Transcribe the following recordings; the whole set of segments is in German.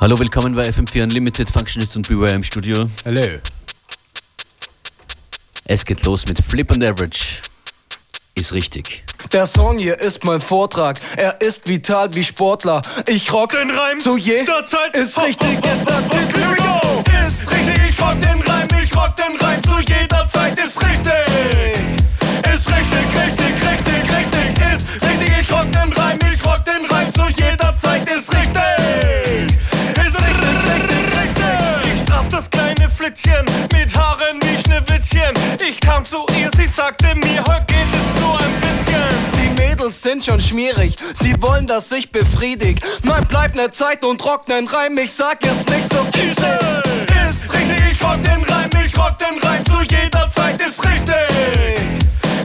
Hallo, willkommen bei FM4 Unlimited Functionist und Beware im Studio. Hallo. Es geht los mit Flip and Average. Ist richtig. Der Song hier ist mein Vortrag. Er ist vital wie Sportler. Ich rock den Reim zu jeder Zeit. Ist richtig, ist der Titel. Here we go. Ist richtig, ich rock den Reim, ich rock den Reim zu jeder Zeit. Ist richtig. Ist richtig, richtig, richtig, kleine Flitzchen mit Haaren wie Schneewittchen. Ich kam zu ihr, sie sagte mir, heute geht es nur ein bisschen. Die Mädels sind schon schmierig. Sie wollen, dass ich befriedig. Nein, bleib ne Zeit und rock nen Reim. Ich sag es nicht so easy. Ist richtig, ich rock den Reim, ich rock den Reim zu jeder Zeit. Ist richtig.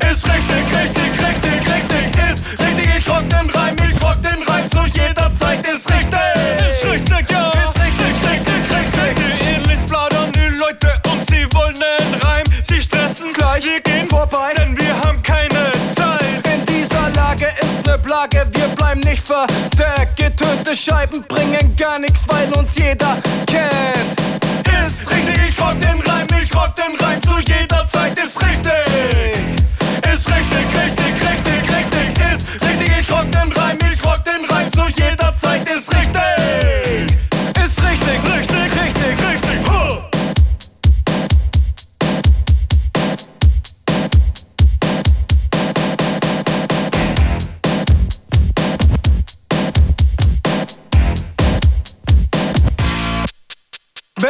Ist richtig, richtig, richtig, richtig. Ist richtig, ich rock den Reim, ich rock den Reim zu jeder Zeit. Ist richtig. Ist richtig, ja. Vorbei. denn wir haben keine Zeit. In dieser Lage ist ne Plage, wir bleiben nicht verdeckt. Getönte Scheiben bringen gar nichts, weil uns jeder kennt. Ist richtig, ich rock den Reim, ich rock den Reim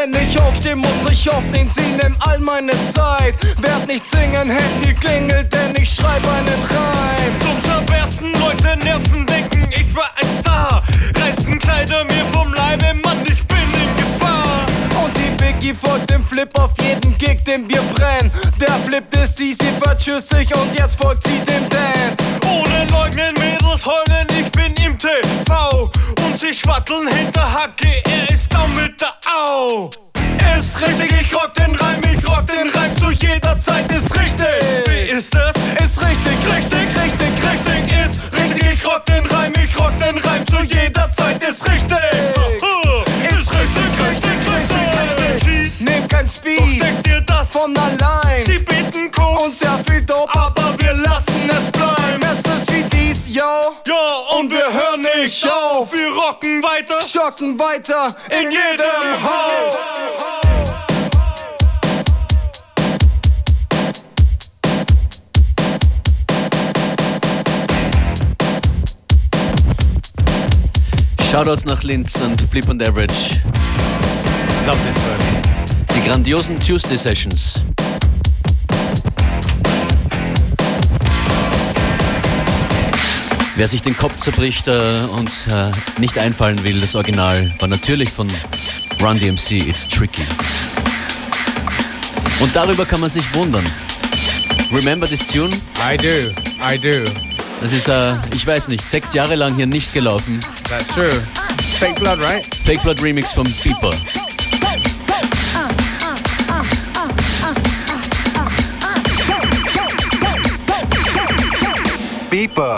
Wenn ich aufsteh, muss ich aufstehen, sie nimm all meine Zeit. Werd nicht singen, Handy klingelt, denn ich schreib einen Reim. Zum zerbersten Leute Nerven denken, ich war ein Star. Reißen Kleider mir vom Leibe, Mann, ich bin in Gefahr. Und die Biggie folgt dem Flip auf jeden Gig, den wir brennen. Der Flip ist easy, verschüssig und jetzt folgt sie dem Dan. Ohne Leugnen, Mädels heulen, ich bin im TV. Sie schwatteln hinter Hacke, er ist down mit der Au. Ist richtig, ich rock den Reim, ich rock den Reim zu jeder Zeit, ist richtig. Wie ist das? Ist richtig, Richtig, richtig, richtig, ist richtig, ich rock den Reim, ich rock den Reim zu jeder Zeit, ist richtig. Ist richtig, richtig, richtig, richtig. Schieß, nehm kein doch Speed denk dir das von allein. Sie bieten Koks, Und sehr viel Dope, aber wir lassen es bleiben. es ist wie dies, yo. Nicht auf. Wir rocken weiter Schocken weiter in jedem Haus. Shoutouts nach Linz und Flip and Average. Love this one. Die grandiosen Tuesday Sessions. Wer sich den Kopf zerbricht äh, und äh, nicht einfallen will, das Original war natürlich von Run DMC, It's Tricky. Und darüber kann man sich wundern. Remember this tune? I do. I do. Das ist, äh, ich weiß nicht, sechs Jahre lang hier nicht gelaufen. That's true. Fake blood, right? Fake Blood Remix vom Beeper. Beeper.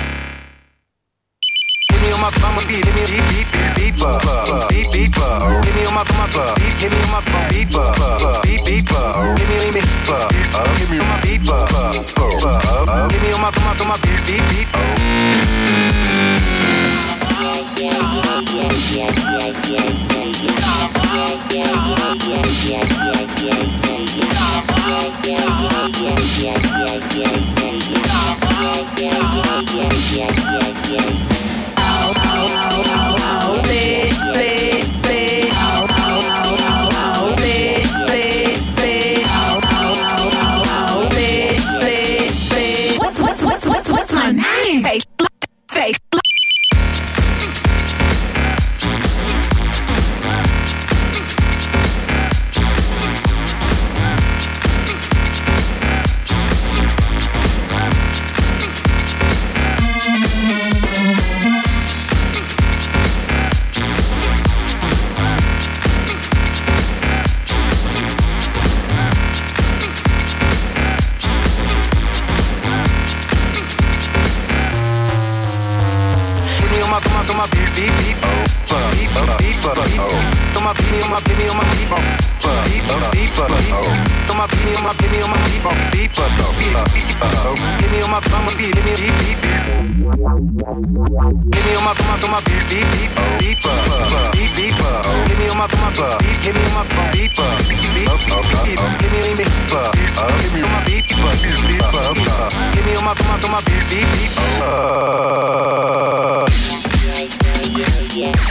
on my phone, beep, beep, beep, beep, beep, beep, beep, beep, beep, hit me on my phone, beep, hit me on my phone, beep, beep, beep, hit me, hit me, hit me on my beep, hit me on my phone, beep, beep, beep, beep. Yeah, yeah, yeah, yeah, yeah, yeah, yeah, yeah, yeah, yeah, yeah, yeah, yeah, yeah. yeah, yeah, yeah, yeah, yeah. Au, au, au, au, please. my beanie, my beanie on my beef on. Beeper, Throw my beanie on my beanie on my beef on. Beeper, Beanie on my bum, beanie, beanie, beanie, beanie. Beanie on my bum, throw my beef, beef, beef. Beeper, beep, beeper. Beanie on my bum, bum, beef, beanie on my bum. Beeper, beep, beep, beep. Beanie on me, beeper. Beanie on my beef, beeper, beeper. Beanie on my bum, throw my beef, beef, beep. Yeah, yeah, yeah.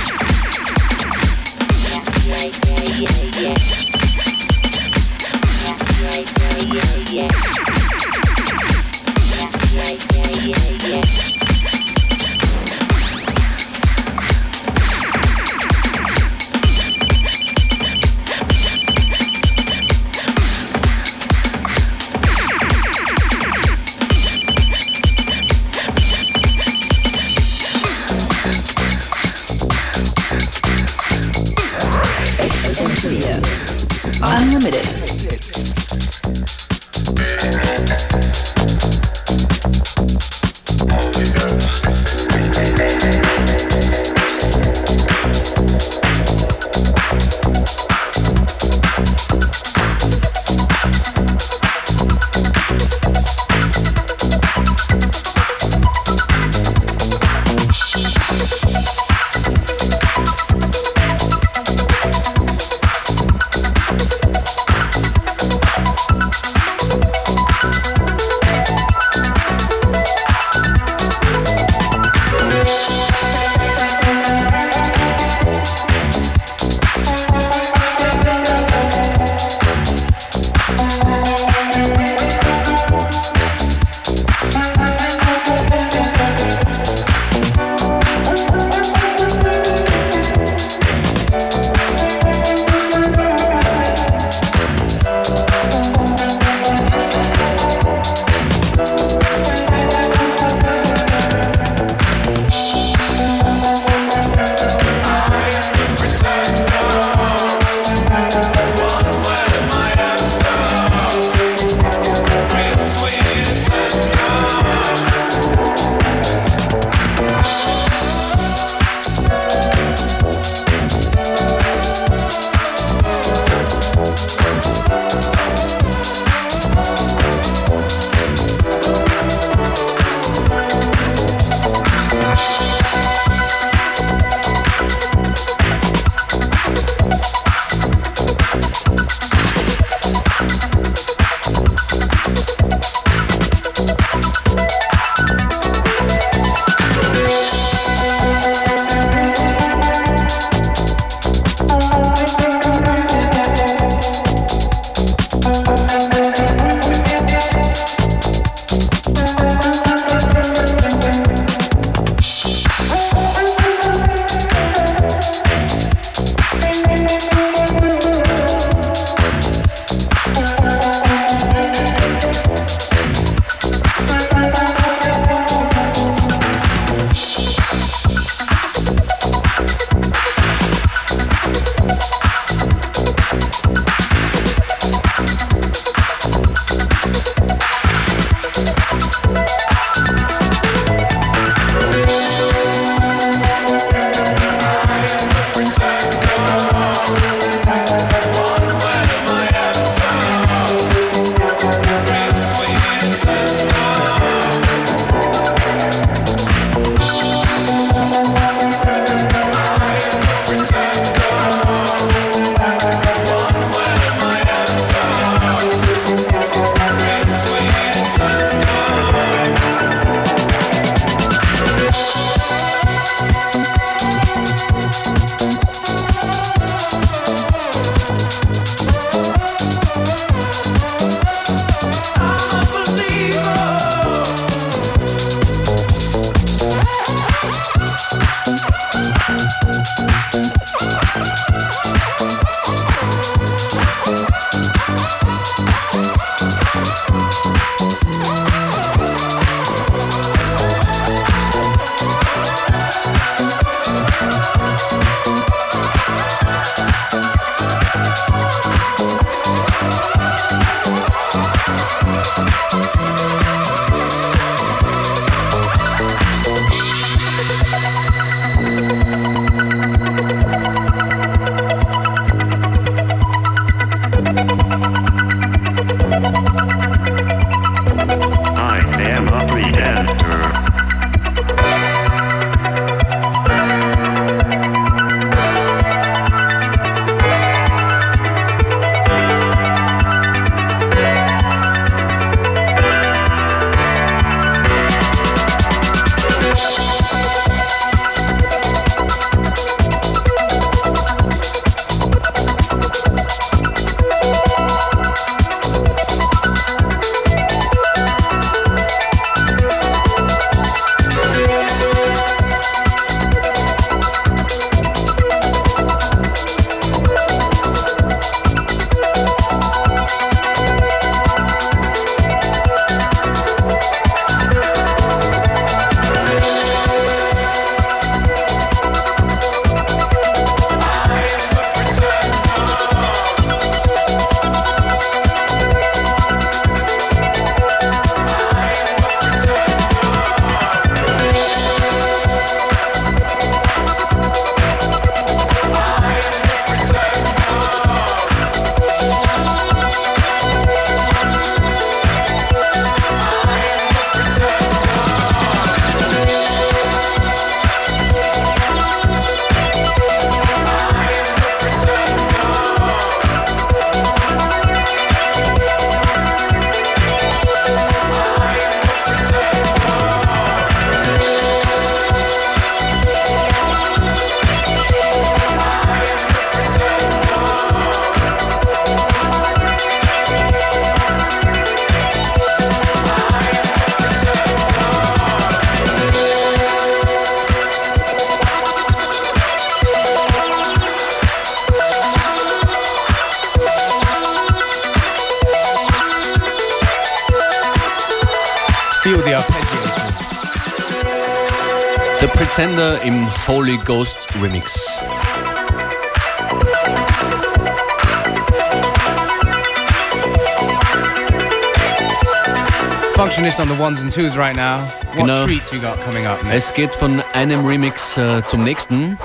Functionist on the ones and twos right now. What Genau. treats you got coming up Es next? geht von einem Remix äh, zum nächsten.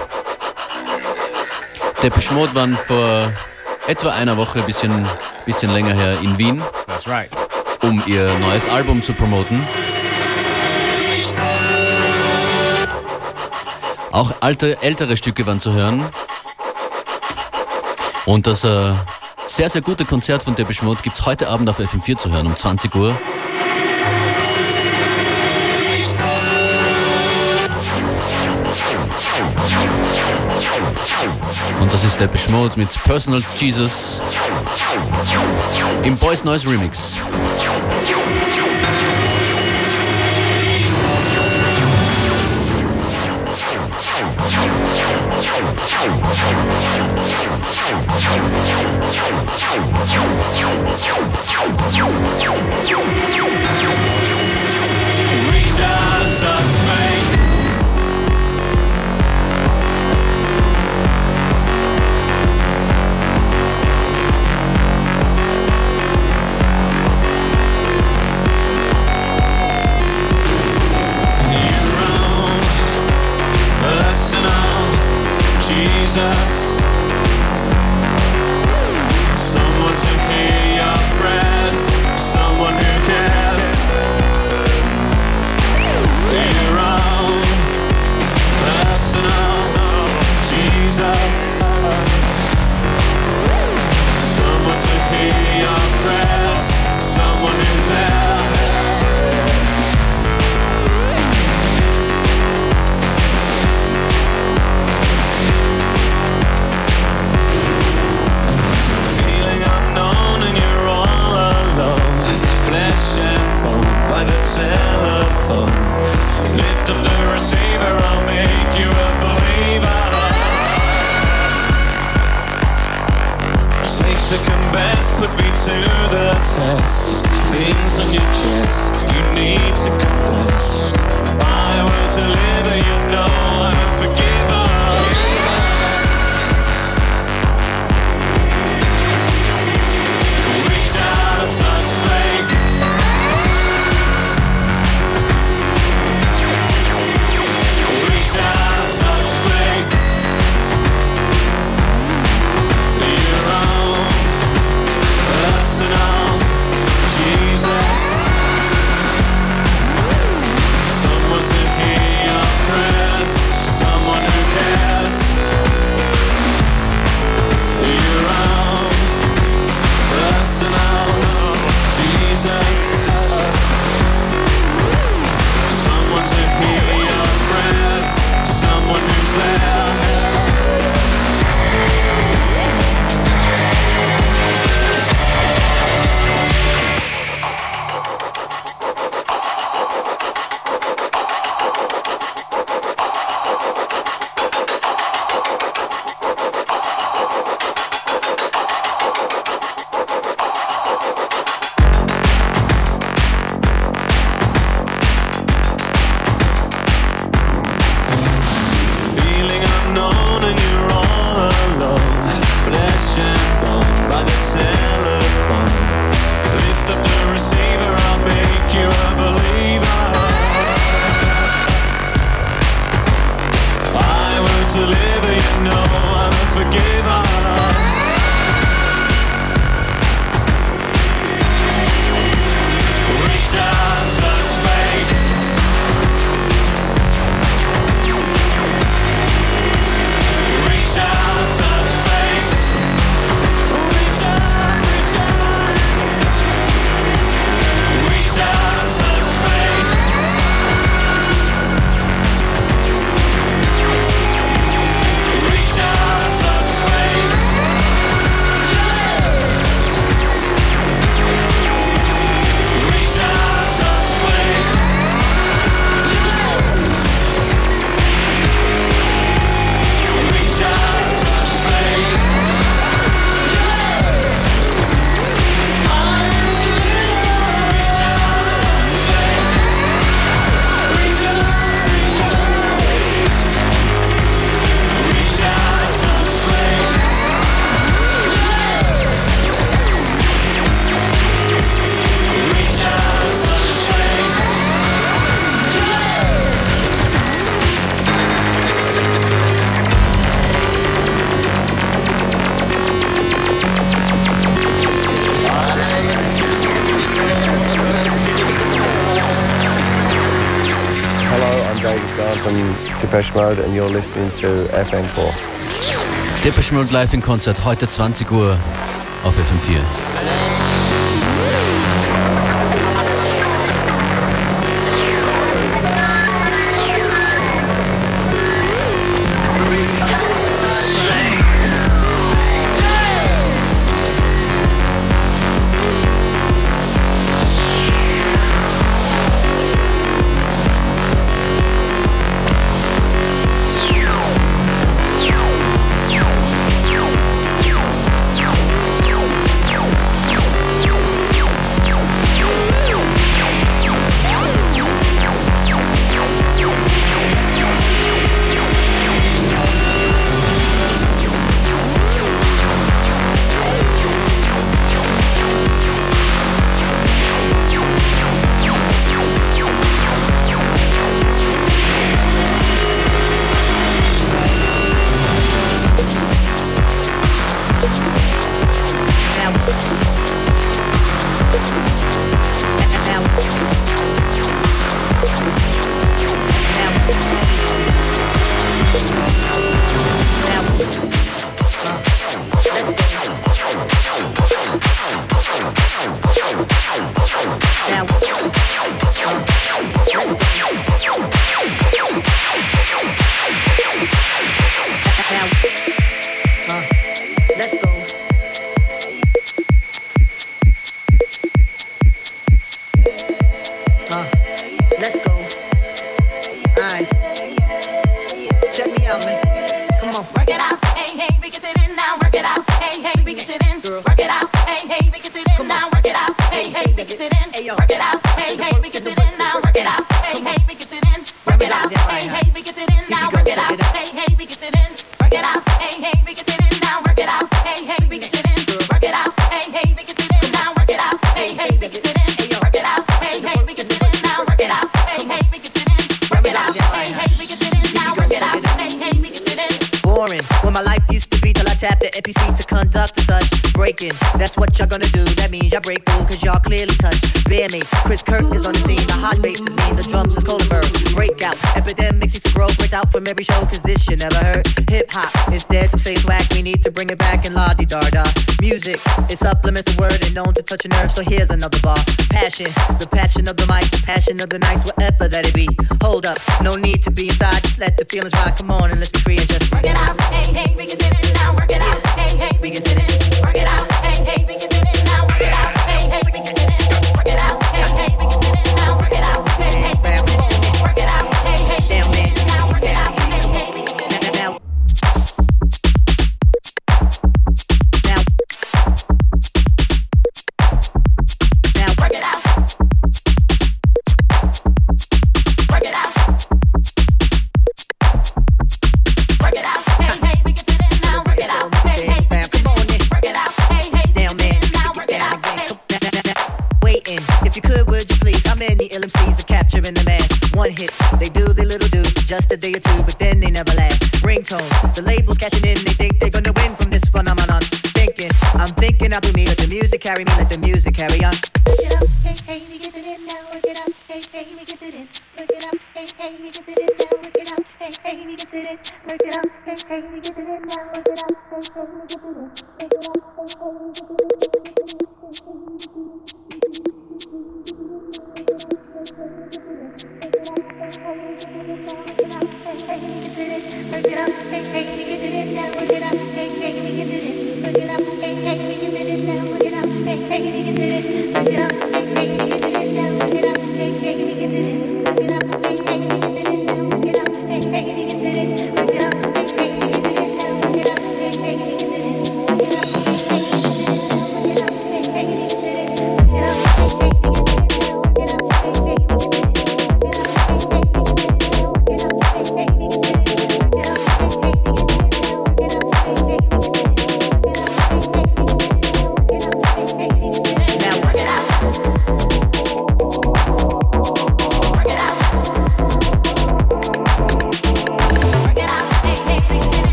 Depeche Mode waren vor etwa einer Woche, bisschen, bisschen länger her, in Wien, That's right. um ihr neues Album zu promoten. Auch alte, ältere Stücke waren zu hören. Und das äh, sehr, sehr gute Konzert von Depeche Mode gibt es heute Abend auf FM4 zu hören, um 20 Uhr. Ist Depeche Mode mit Personal Jesus im Boys Noise Remix. Reach out and touch me. Jesus. From Depeche Mode and you're listening to FM4. Depeche Mode live in Konzert heute 20 Uhr auf FM4. So here's another bar. Passion, the passion of the mic, the passion of the nights, whatever that it be. Hold up, no need to be inside, just let the feelings ride. Come on and let's be free and just work it out. Hey, hey, we can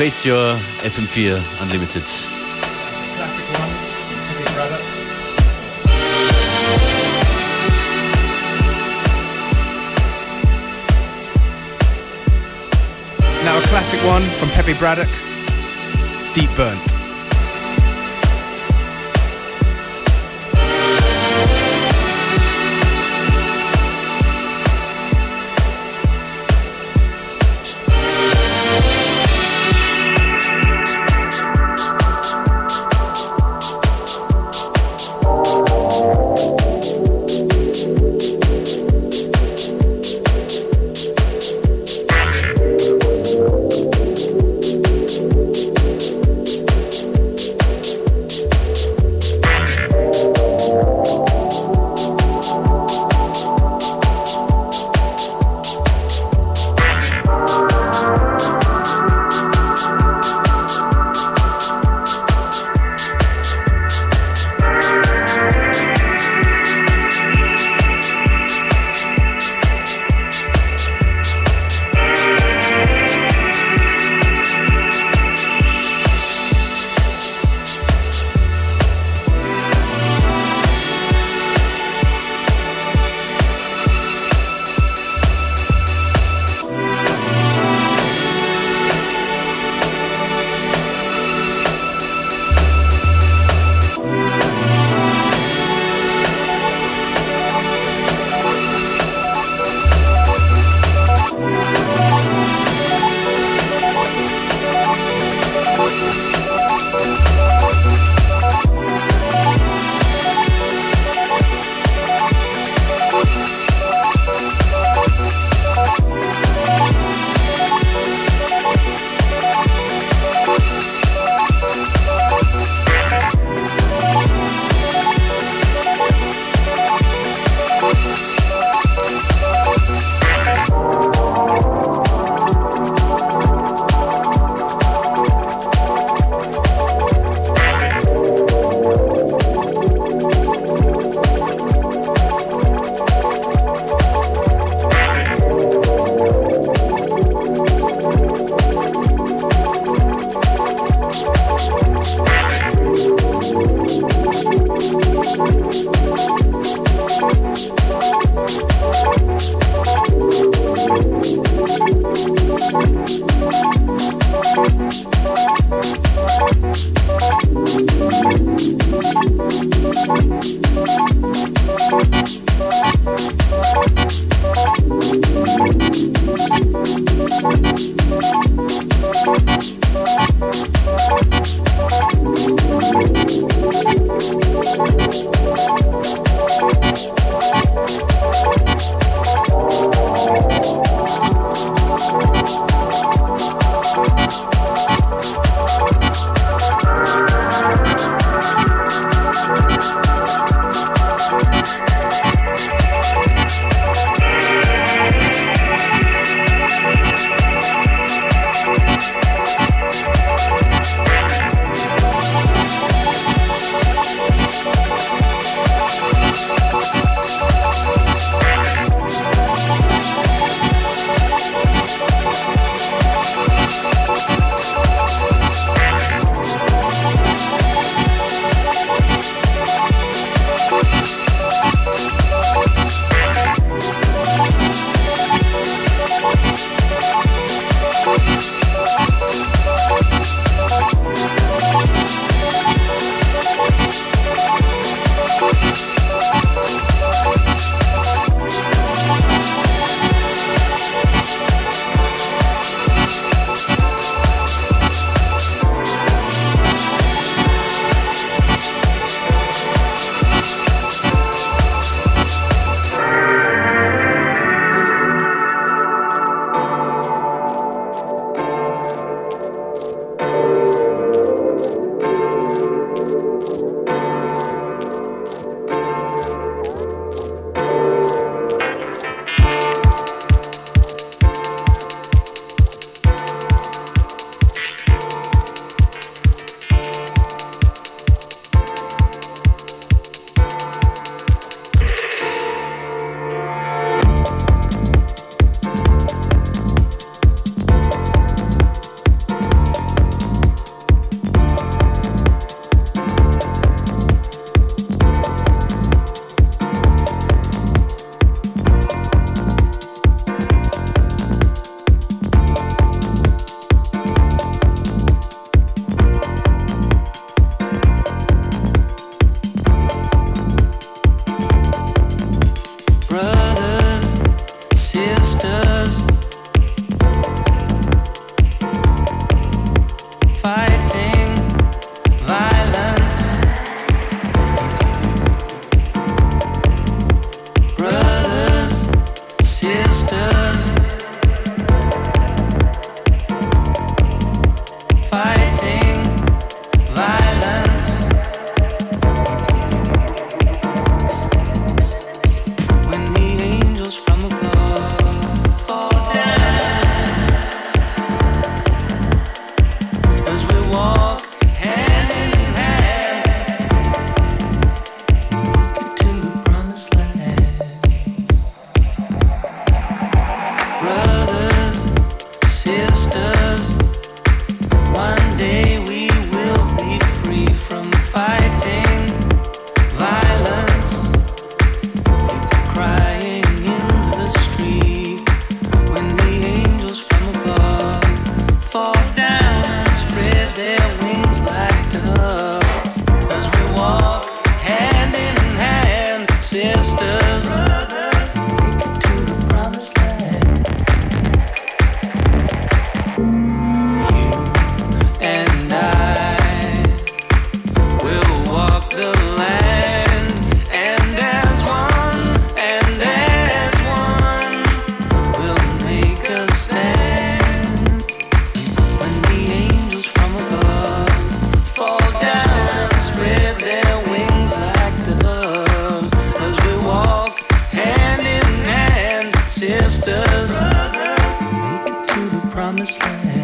Face Your FM4 Unlimited. Classic one. Now a classic one from Peppy Braddock, Deep Burnt. sisters make it to the promised land.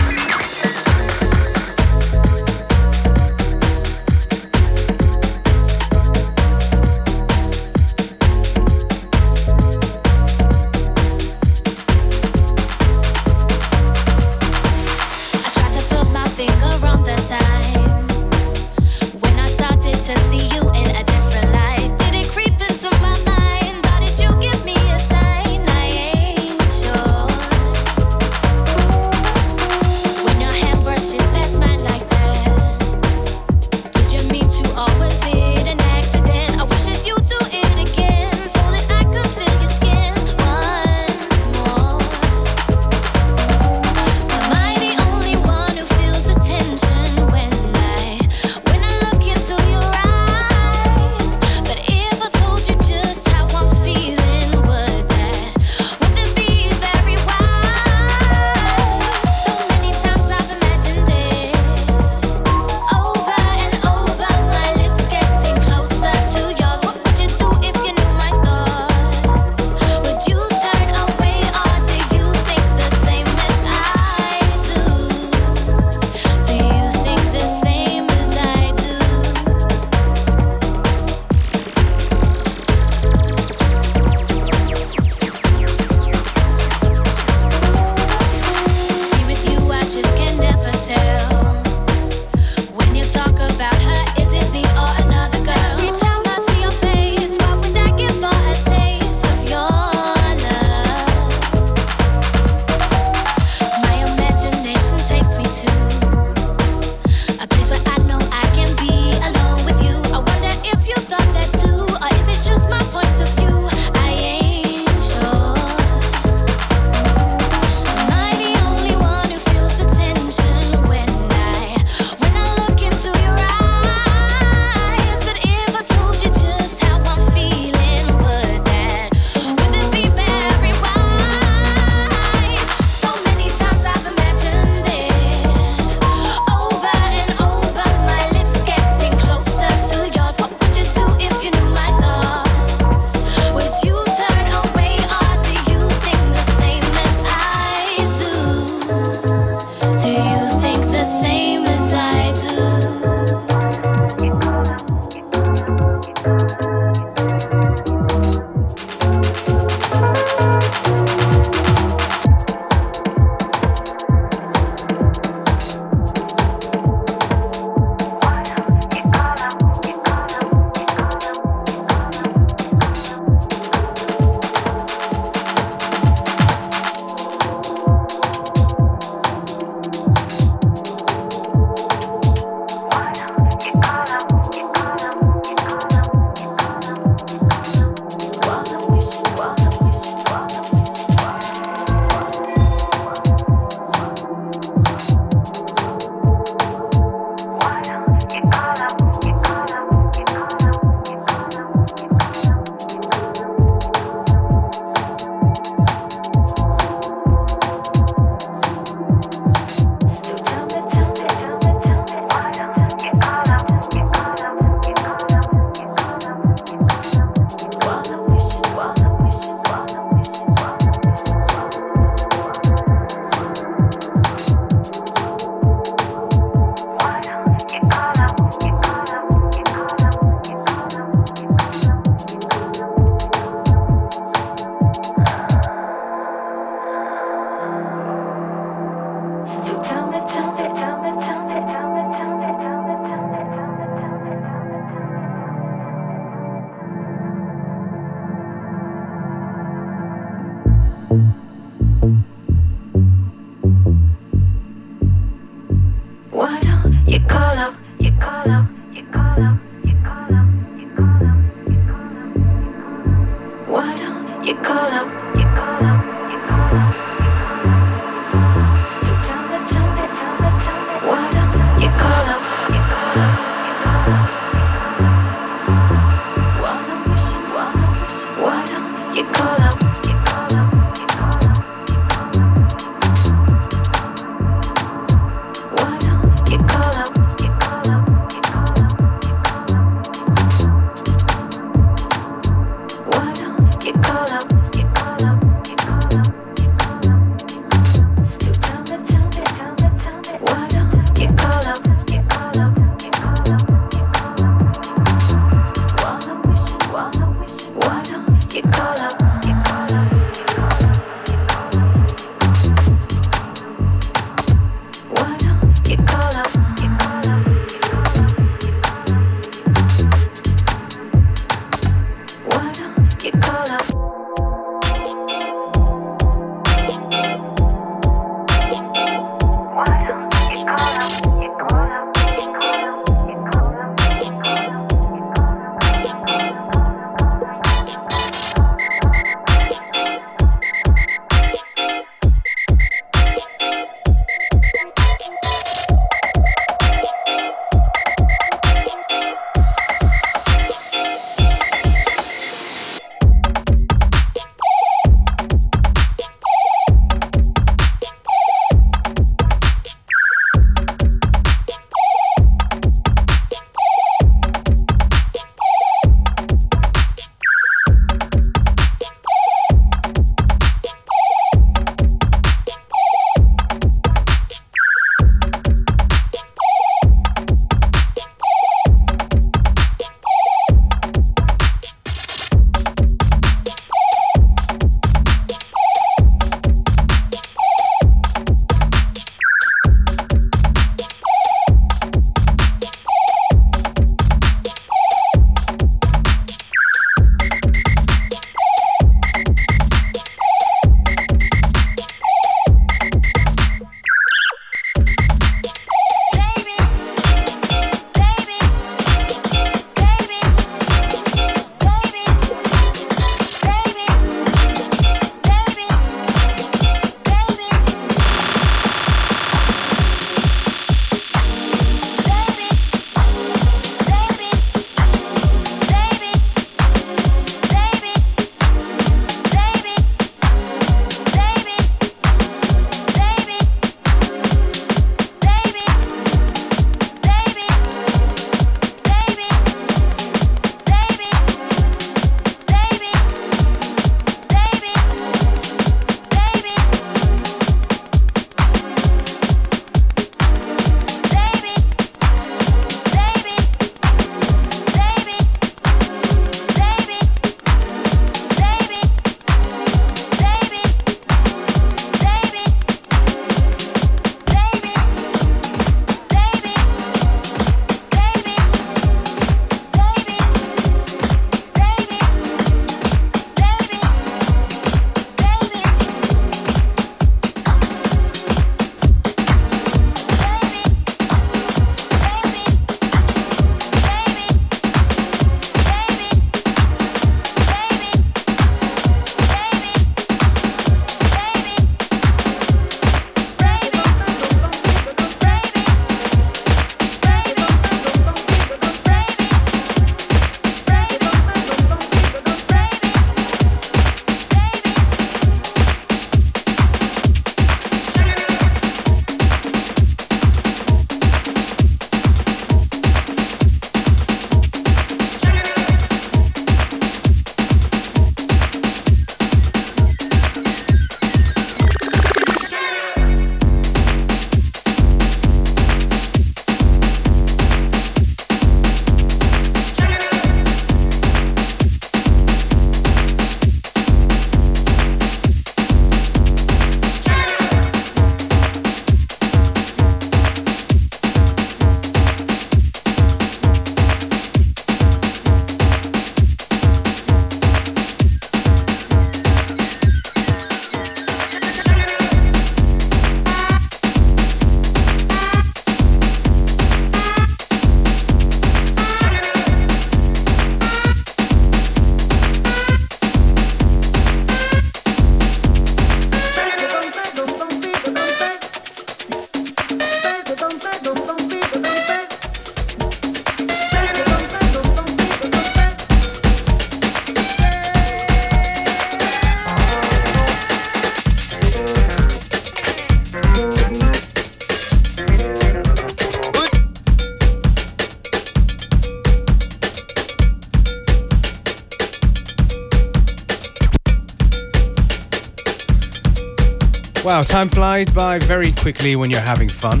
Wow, time flies by very quickly when you're having fun.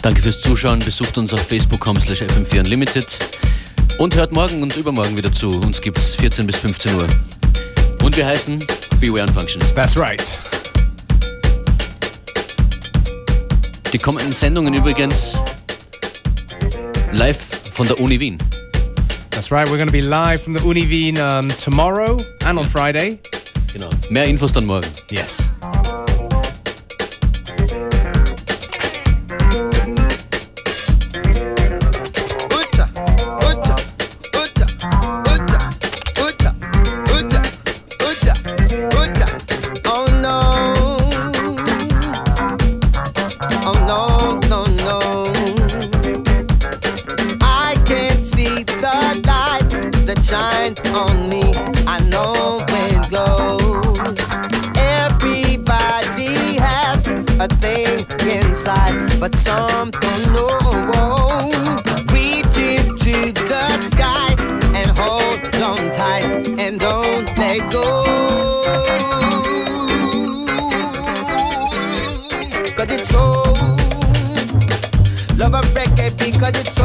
Danke fürs Zuschauen. Besucht uns auf facebook.com slash fm4 unlimited und hört morgen und übermorgen wieder zu. Uns gibt's 14 bis 15 Uhr. Und wir heißen Beware Unfunctionist. That's right. Die kommenden Sendungen übrigens live von der Uni Wien. That's right. We're going to be live from the Uni Wien um, tomorrow and on Friday. Genau. Mehr Infos dann morgen. Yes. And don't let go. Cause it's so love a reggae because it's